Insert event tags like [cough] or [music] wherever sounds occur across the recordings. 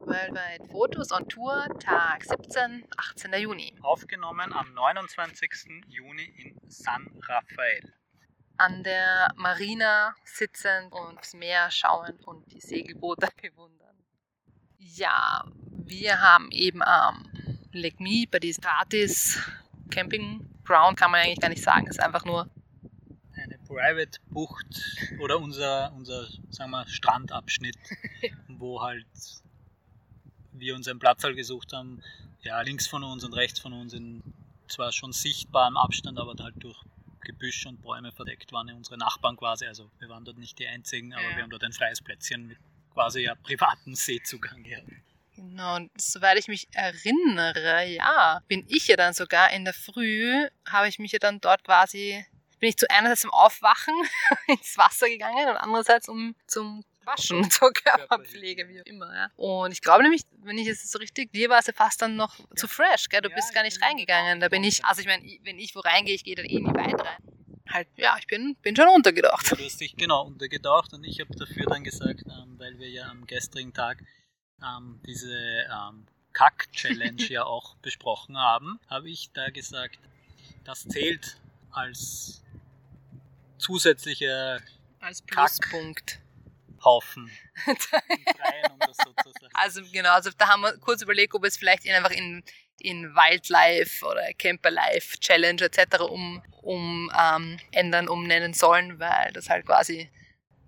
Worldwide Fotos on Tour, Tag 17, 18. Juni. Aufgenommen am 29. Juni in San Rafael. An der Marina sitzend und aufs Meer schauend und die Segelboote [laughs] bewundern. Ja, wir haben eben am Lake Mead bei diesem gratis Camping Ground, kann man eigentlich gar nicht sagen, ist einfach nur eine Private Bucht oder unser, unser sagen wir, Strandabschnitt, [laughs] wo halt wir uns einen Platz halt gesucht haben, ja, links von uns und rechts von uns in zwar schon sichtbarem Abstand, aber halt durch Gebüsch und Bäume verdeckt waren unsere Nachbarn quasi. Also wir waren dort nicht die einzigen, aber ja. wir haben dort ein freies Plätzchen mit quasi ja privaten Seezugang gehabt. Genau, und soweit ich mich erinnere, ja, bin ich ja dann sogar in der Früh, habe ich mich ja dann dort quasi, bin ich zu einerseits zum Aufwachen [laughs] ins Wasser gegangen und andererseits um zum Waschen, [laughs] zur Körperpflege, wie auch immer. Ja. Und ich glaube nämlich, wenn ich es so richtig, dir war es ja fast dann noch ja. zu fresh, gell? Du ja, bist gar nicht reingegangen. Da bin ich, also ich meine, wenn ich wo reingehe, ich gehe dann eh nie weit rein. Halt, ja, ich bin, bin schon untergedacht. Du hast dich genau untergedacht und ich habe dafür dann gesagt, ähm, weil wir ja am gestrigen Tag ähm, diese ähm, Kack-Challenge [laughs] ja auch besprochen haben, habe ich da gesagt, das zählt als zusätzlicher als Pluspunkt. Haufen. also genau, also da haben wir kurz überlegt, ob es vielleicht einfach in, in Wildlife oder Camperlife Challenge etc. um, um ähm, ändern, umnennen sollen, weil das halt quasi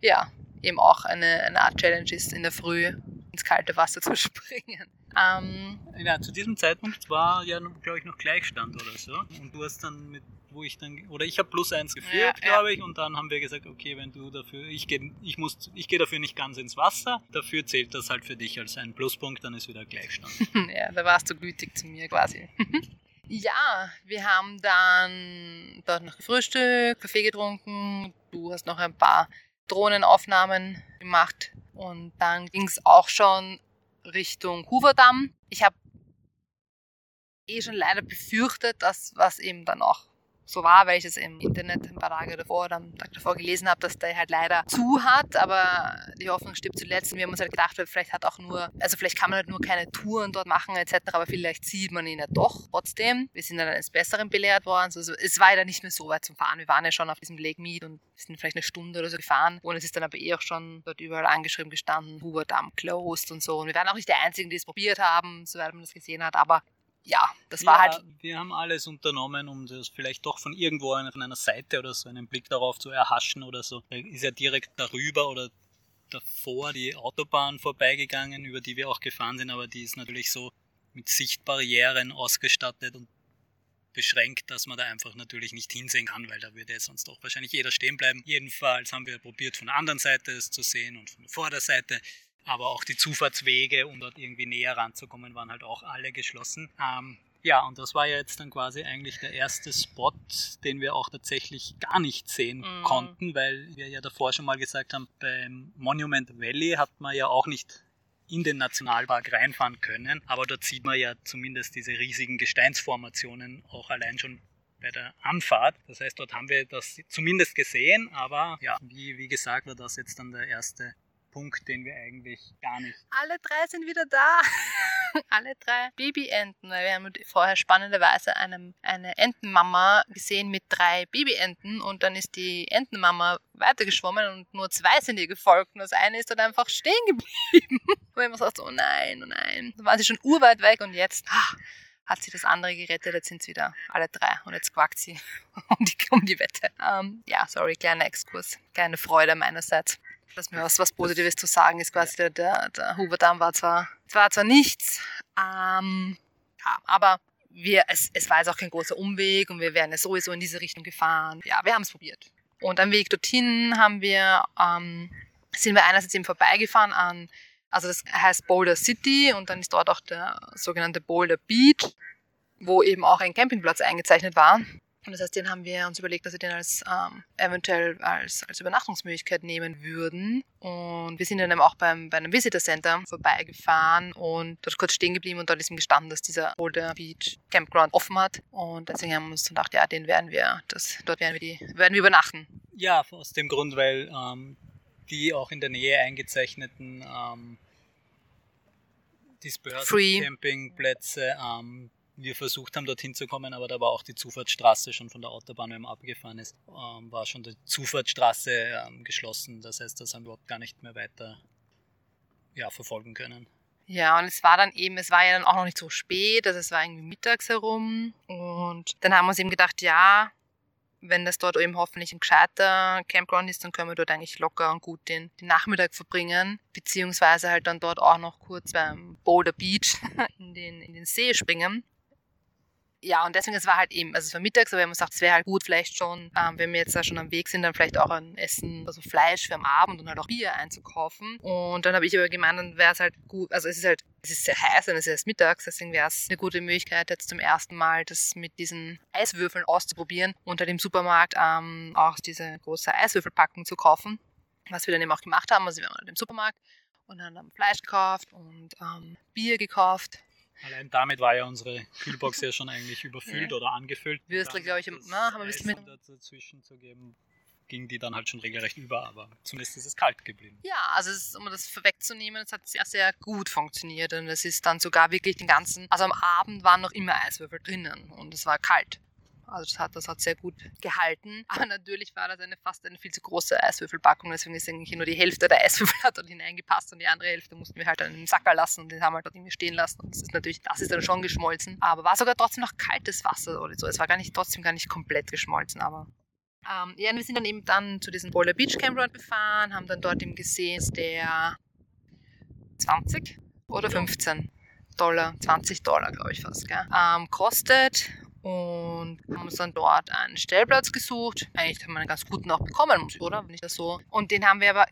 ja eben auch eine, eine Art Challenge ist, in der Früh ins kalte Wasser zu [laughs] springen. Ähm, ja, zu diesem Zeitpunkt war ja, glaube ich, noch Gleichstand oder so. Und du hast dann mit wo ich dann, oder ich habe plus eins geführt, ja, glaube ich, und dann haben wir gesagt, okay, wenn du dafür, ich gehe ich muss, ich gehe dafür nicht ganz ins Wasser, dafür zählt das halt für dich als ein Pluspunkt, dann ist wieder Gleichstand. [laughs] ja, da warst du gütig zu mir quasi. [laughs] ja, wir haben dann dort noch gefrühstückt, Kaffee getrunken, du hast noch ein paar Drohnenaufnahmen gemacht und dann ging es auch schon Richtung Hooverdamm. Ich habe eh schon leider befürchtet, dass was eben dann auch so war, weil ich es im Internet ein paar Tage davor oder am Tag davor gelesen habe, dass der halt leider zu hat, aber die Hoffnung stirbt zuletzt. Und wir haben uns halt gedacht, vielleicht hat auch nur, also vielleicht kann man halt nur keine Touren dort machen etc., aber vielleicht sieht man ihn ja doch trotzdem. Wir sind dann eines Besseren belehrt worden. Also es war ja nicht mehr so weit zum Fahren. Wir waren ja schon auf diesem Lake Mead und sind vielleicht eine Stunde oder so gefahren. Und es ist dann aber eh auch schon dort überall angeschrieben gestanden, Hoover Dam closed und so. Und wir waren auch nicht die Einzigen, die es probiert haben, soweit man das gesehen hat. Aber ja, das war ja, halt. Wir haben alles unternommen, um das vielleicht doch von irgendwo von einer Seite oder so einen Blick darauf zu erhaschen oder so. Da ist ja direkt darüber oder davor die Autobahn vorbeigegangen, über die wir auch gefahren sind, aber die ist natürlich so mit Sichtbarrieren ausgestattet und beschränkt, dass man da einfach natürlich nicht hinsehen kann, weil da würde sonst doch wahrscheinlich jeder stehen bleiben. Jedenfalls haben wir probiert, von der anderen Seite es zu sehen und von der Vorderseite aber auch die Zufahrtswege, um dort irgendwie näher ranzukommen, waren halt auch alle geschlossen. Ähm, ja, und das war ja jetzt dann quasi eigentlich der erste Spot, den wir auch tatsächlich gar nicht sehen mhm. konnten, weil wir ja davor schon mal gesagt haben, beim Monument Valley hat man ja auch nicht in den Nationalpark reinfahren können, aber dort sieht man ja zumindest diese riesigen Gesteinsformationen auch allein schon bei der Anfahrt. Das heißt, dort haben wir das zumindest gesehen, aber ja, wie, wie gesagt, war das jetzt dann der erste Punkt, den wir eigentlich gar nicht. Alle drei sind wieder da. [laughs] Alle drei Babyenten. Wir haben vorher spannenderweise eine, eine Entenmama gesehen mit drei Babyenten und dann ist die Entenmama weitergeschwommen und nur zwei sind ihr gefolgt und das eine ist dann einfach stehen geblieben. [laughs] Und ich sagt, oh nein, oh nein. Dann waren sie schon urweit weg und jetzt ah, hat sie das andere gerettet. Jetzt sind es wieder alle drei und jetzt quackt sie [laughs] um die, um die Wette. Um, ähm, ja, sorry, kleiner Exkurs. Keine Freude meinerseits dass mir was, was Positives zu sagen ist. Quasi der, der, der Hoover-Damm war zwar, war zwar nichts, ähm, ja, aber wir, es, es war jetzt auch kein großer Umweg und wir wären ja sowieso in diese Richtung gefahren. Ja, wir haben es probiert. Und am Weg dorthin haben wir, ähm, sind wir einerseits eben vorbeigefahren an, also das heißt Boulder City und dann ist dort auch der sogenannte Boulder Beach, wo eben auch ein Campingplatz eingezeichnet war. Und das heißt, den haben wir uns überlegt, dass wir den als ähm, eventuell als, als Übernachtungsmöglichkeit nehmen würden. Und wir sind dann eben auch beim, bei einem Visitor Center vorbeigefahren und dort kurz stehen geblieben und dort ist ihm gestanden, dass dieser Boulder Beach Campground offen hat. Und deswegen haben wir uns gedacht, ja, den werden wir, das, dort werden wir, die, werden wir übernachten. Ja, aus dem Grund, weil ähm, die auch in der Nähe eingezeichneten ähm, Free. Campingplätze. Ähm, wir versucht haben, dorthin zu kommen, aber da war auch die Zufahrtsstraße schon von der Autobahn, wenn man abgefahren ist, ähm, war schon die Zufahrtsstraße ähm, geschlossen. Das heißt, das haben wir überhaupt gar nicht mehr weiter ja, verfolgen können. Ja, und es war dann eben, es war ja dann auch noch nicht so spät, also es war irgendwie mittags herum. Und dann haben wir uns eben gedacht, ja, wenn das dort eben hoffentlich ein gescheiter Campground ist, dann können wir dort eigentlich locker und gut den, den Nachmittag verbringen, beziehungsweise halt dann dort auch noch kurz beim Boulder Beach [laughs] in den, in den See springen ja, und deswegen, es war halt eben, also es war mittags, aber wir haben gesagt, es wäre halt gut, vielleicht schon, ähm, wenn wir jetzt da schon am Weg sind, dann vielleicht auch ein Essen, also Fleisch für am Abend und halt auch Bier einzukaufen. Und dann habe ich aber gemeint, dann wäre es halt gut, also es ist halt, es ist sehr heiß und es ist erst mittags, deswegen wäre es eine gute Möglichkeit, jetzt zum ersten Mal das mit diesen Eiswürfeln auszuprobieren und halt im Supermarkt ähm, auch diese große Eiswürfelpackung zu kaufen, was wir dann eben auch gemacht haben. Also wir waren halt im Supermarkt und dann haben Fleisch gekauft und ähm, Bier gekauft Allein damit war ja unsere Kühlbox ja schon eigentlich überfüllt ja. oder angefüllt. Würstel, glaube ich, na, haben wir ein mit dazwischen zu geben, ging die dann halt schon regelrecht über, aber zumindest ist es kalt geblieben. Ja, also ist, um das vorwegzunehmen, es hat sehr, sehr gut funktioniert und es ist dann sogar wirklich den ganzen, also am Abend waren noch immer Eiswürfel drinnen und es war kalt. Also das hat, das hat sehr gut gehalten. [laughs] Aber natürlich war das eine fast eine viel zu große Eiswürfelpackung. Deswegen ist eigentlich nur die Hälfte der Eiswürfel [laughs] hat dort hineingepasst und die andere Hälfte mussten wir halt dann im Sacker lassen und den haben wir halt dort irgendwie stehen lassen. Und das ist natürlich, das ist dann schon geschmolzen. Aber war sogar trotzdem noch kaltes Wasser oder so. Es war gar nicht, trotzdem gar nicht komplett geschmolzen, aber ähm, ja, wir sind dann eben dann zu diesem Boiler Beach Campground gefahren, haben dann dort eben gesehen, dass der 20 oder 15 Dollar, 20 Dollar, glaube ich fast, gell, ähm, kostet und haben uns dann dort einen Stellplatz gesucht. Eigentlich haben wir einen ganz guten auch bekommen, oder? Wenn ich das so. Und den haben wir aber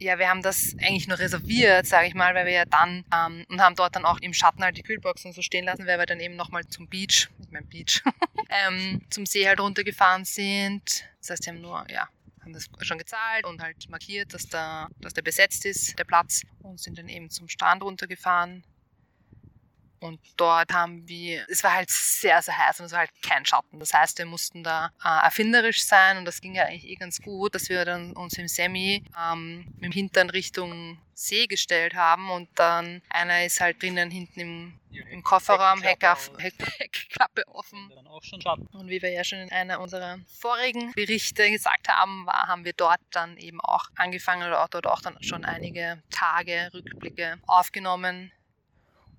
ja, wir haben das eigentlich nur reserviert, sage ich mal, weil wir ja dann ähm, und haben dort dann auch im Schatten halt die Kühlboxen so stehen lassen, weil wir dann eben nochmal zum Beach, ich mein Beach, [laughs] ähm, zum See halt runtergefahren sind. Das heißt, wir haben nur, ja, haben das schon gezahlt und halt markiert, dass da, dass der besetzt ist, der Platz, und sind dann eben zum Strand runtergefahren. Und dort haben wir, es war halt sehr, sehr heiß und es war halt kein Schatten. Das heißt, wir mussten da äh, erfinderisch sein und das ging ja eigentlich eh ganz gut, dass wir dann uns im Semi ähm, mit dem Hintern Richtung See gestellt haben und dann einer ist halt drinnen hinten im, im Kofferraum, Heckklappe, [laughs] Heckklappe offen. Und wie wir ja schon in einer unserer vorigen Berichte gesagt haben, war, haben wir dort dann eben auch angefangen oder auch dort auch dann schon einige Tage Rückblicke aufgenommen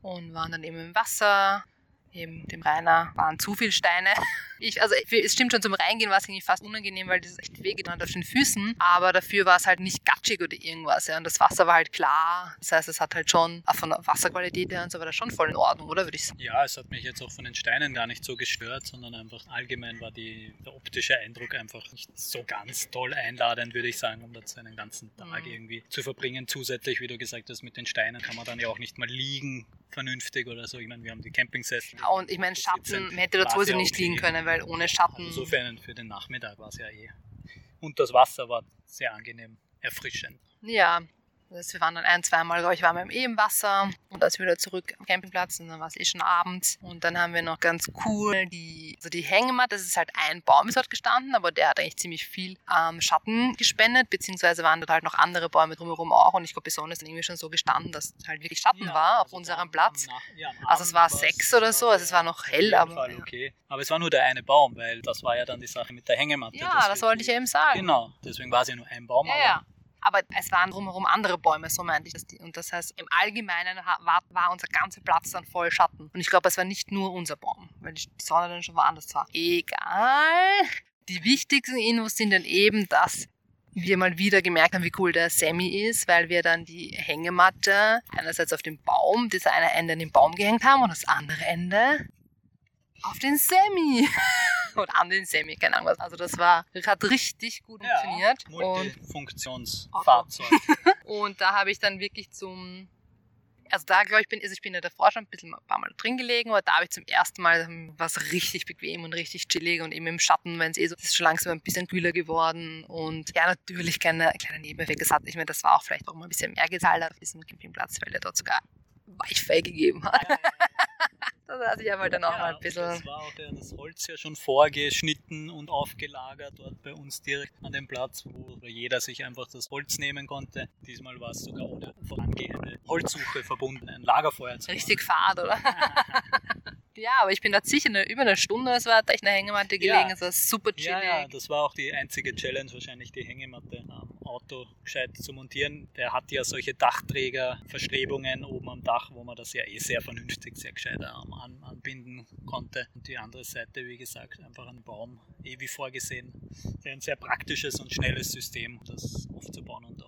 und waren dann eben im Wasser. Eben dem Rainer waren zu viele Steine. [laughs] Ich, also es stimmt schon, zum Reingehen war es irgendwie fast unangenehm, weil das echt wehgetan auf den Füßen. Aber dafür war es halt nicht gatschig oder irgendwas. Ja. Und das Wasser war halt klar. Das heißt, es hat halt schon, auch von der Wasserqualität her und so war das schon voll in Ordnung, oder würde ich sagen? Ja, es hat mich jetzt auch von den Steinen gar nicht so gestört, sondern einfach allgemein war die, der optische Eindruck einfach nicht so ganz toll einladend, würde ich sagen, um da so einen ganzen Tag mhm. irgendwie zu verbringen. Zusätzlich, wie du gesagt hast, mit den Steinen kann man dann ja auch nicht mal liegen vernünftig oder so. Ich meine, wir haben die Campingsessel. Ja, und ich meine, Schatten, hätte sowieso nicht liegen können, weil ohne Schatten. Also insofern für den Nachmittag war es ja eh. Und das Wasser war sehr angenehm, erfrischend. Ja, das wir waren dann ein, zweimal, glaube ich, waren wir eh im Wasser und als wir wieder zurück am Campingplatz und dann war es eh schon abends. Und dann haben wir noch ganz cool die, also die Hängematte, das ist halt ein Baum ist dort gestanden, aber der hat eigentlich ziemlich viel ähm, Schatten gespendet, beziehungsweise waren dort halt noch andere Bäume drumherum auch und ich glaube, besonders irgendwie schon so gestanden, dass halt wirklich Schatten ja, war auf also unserem Platz. Nach, ja, also es war sechs oder so, also es war noch hell, aber. Fall okay. Aber es war nur der eine Baum, weil das war ja dann die Sache mit der Hängematte. Ja, das wollte ich ja eben sagen. Genau, deswegen war es ja nur ein Baum. Ja, ja. Aber es waren drumherum andere Bäume, so meinte ich. Und das heißt, im Allgemeinen war, war unser ganzer Platz dann voll Schatten. Und ich glaube, es war nicht nur unser Baum, weil die Sonne dann schon woanders war. Egal. Die wichtigsten Infos sind dann eben, dass wir mal wieder gemerkt haben, wie cool der Sammy ist, weil wir dann die Hängematte einerseits auf dem Baum, das eine Ende an den Baum gehängt haben und das andere Ende auf den Sammy. [laughs] [laughs] Oder an den Semi, keine Ahnung was. Also das war, hat richtig gut ja, funktioniert. Multifunktionsfahrzeug. [laughs] und da habe ich dann wirklich zum, also da glaube ich bin, also ich bin ja davor schon ein bisschen ein paar Mal drin gelegen, aber da habe ich zum ersten Mal was richtig bequem und richtig chillig und eben im Schatten, wenn es eh so ist schon langsam ein bisschen kühler geworden und ja natürlich keine kleine Nebeneffekte hat. Ich meine, das war auch vielleicht auch mal ein bisschen mehr gezahlt auf diesem Campingplatz, weil er dort sogar Wi-Fi gegeben hat. Ja, ja, [laughs] Da saß ich aber dann auch ja, mal ein bisschen. Das war auch ja, das Holz ja schon vorgeschnitten und aufgelagert dort bei uns direkt an dem Platz, wo jeder sich einfach das Holz nehmen konnte. Diesmal war es sogar ohne vorangehende Holzsuche verbunden, ein Lagerfeuer zu Richtig fad, oder? [laughs] Ja, aber ich bin da sicher eine, über eine Stunde, es war echt eine Hängematte gelegen, Ja. es war super chillig. Ja, ja, das war auch die einzige Challenge, wahrscheinlich die Hängematte am Auto gescheit zu montieren. Der hat ja solche Dachträger-Verstrebungen oben am Dach, wo man das ja eh sehr vernünftig, sehr gescheit an, anbinden konnte. Und die andere Seite, wie gesagt, einfach ein Baum, eh wie vorgesehen. Sehr ein sehr praktisches und schnelles System, das aufzubauen und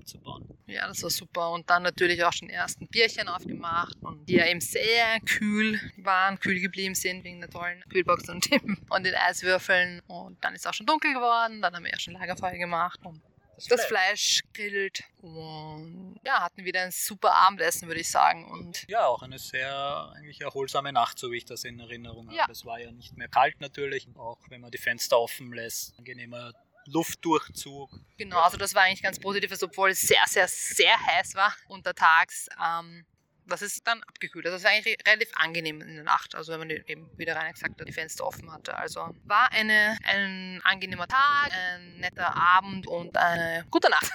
abzubauen. Ja, das war super. Und dann natürlich auch schon die ersten Bierchen aufgemacht und die ja eben sehr kühl waren, kühl geblieben sind wegen der tollen Kühlbox und, dem, und den Eiswürfeln. Und dann ist es auch schon dunkel geworden. Dann haben wir ja schon Lagerfeuer gemacht und das Fleisch grillt. Und ja, hatten wieder ein super Abendessen, würde ich sagen. Und Ja, auch eine sehr eigentlich erholsame Nacht, so wie ich das in Erinnerung habe. Ja. Es war ja nicht mehr kalt natürlich, auch wenn man die Fenster offen lässt, angenehmer Luftdurchzug. genau, also das war eigentlich ganz positiv, also obwohl es sehr, sehr, sehr heiß war untertags. Ähm, das ist dann abgekühlt. Also es war eigentlich relativ angenehm in der Nacht, also wenn man eben, wie der Rainer gesagt hat, die Fenster offen hatte. Also war eine, ein angenehmer Tag, ein netter Abend und eine gute Nacht.